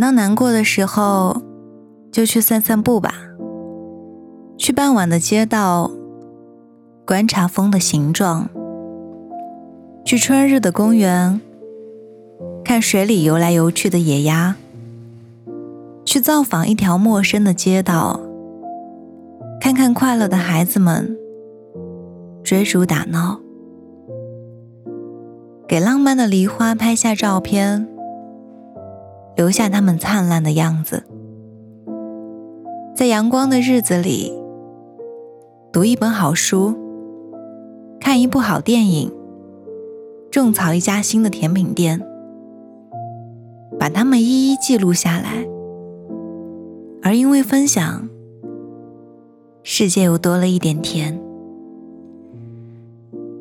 到难过的时候，就去散散步吧。去傍晚的街道，观察风的形状；去春日的公园，看水里游来游去的野鸭；去造访一条陌生的街道，看看快乐的孩子们追逐打闹；给浪漫的梨花拍下照片。留下他们灿烂的样子，在阳光的日子里，读一本好书，看一部好电影，种草一家新的甜品店，把它们一一记录下来。而因为分享，世界又多了一点甜。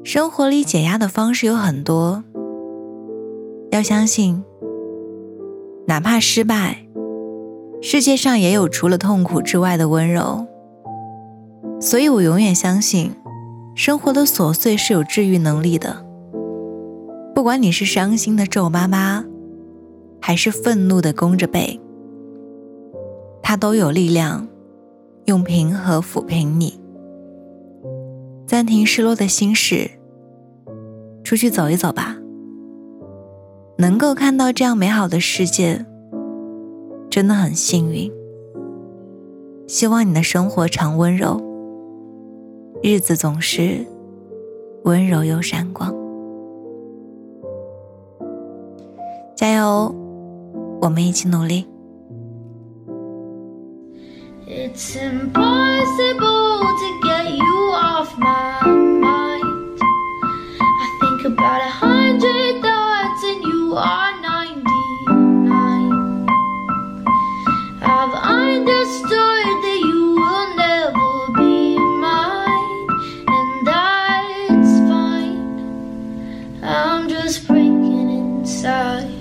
生活里解压的方式有很多，要相信。哪怕失败，世界上也有除了痛苦之外的温柔。所以我永远相信，生活的琐碎是有治愈能力的。不管你是伤心的皱巴巴，还是愤怒的弓着背，它都有力量用平和抚平你。暂停失落的心事，出去走一走吧。能够看到这样美好的世界，真的很幸运。希望你的生活常温柔，日子总是温柔又闪光。加油，我们一起努力。are 99 I've understood that you will never be mine And that's fine I'm just breaking inside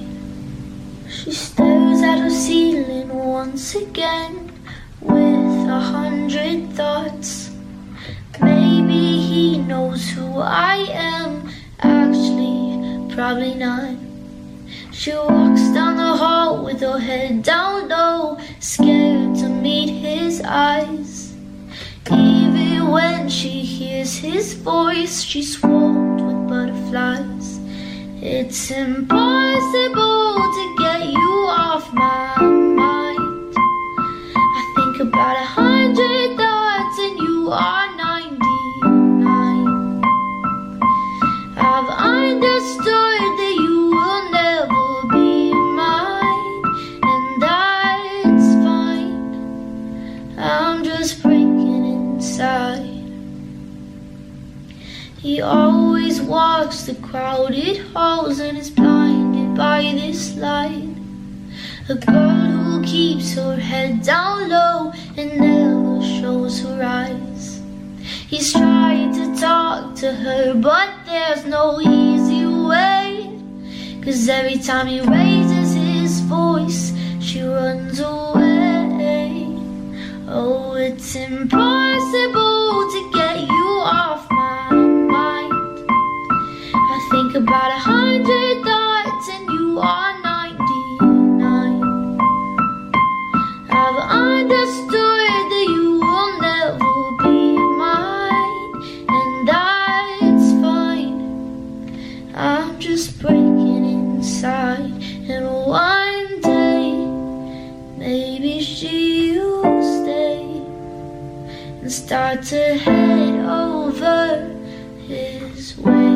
She stares at her ceiling once again With a hundred thoughts Maybe he knows who I am Actually, probably not. She walks down the hall with her head down low, scared to meet his eyes. Even when she hears his voice, she's swarmed with butterflies. It's impossible to get you off my mind. I think about a hundred thoughts, and you are. He always walks the crowded halls and is blinded by this light. A girl who keeps her head down low and never shows her eyes. He's tried to talk to her, but there's no easy way. Cause every time he raises his voice, she runs away. Oh, it's impossible. I'm just breaking inside And one day Maybe she'll stay And start to head over his way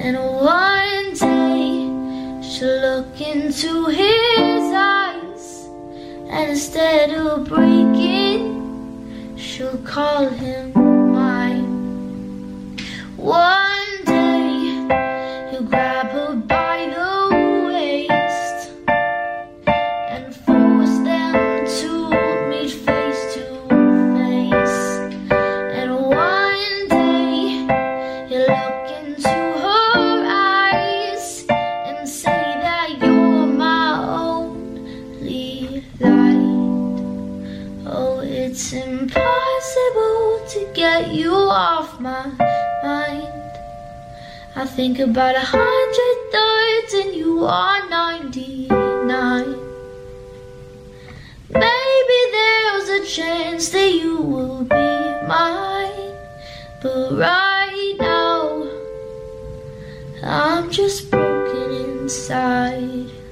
And one day She'll look into his and instead of breaking, she'll call him. It's impossible to get you off my mind. I think about a hundred thoughts and you are 99. Maybe there's a chance that you will be mine. But right now, I'm just broken inside.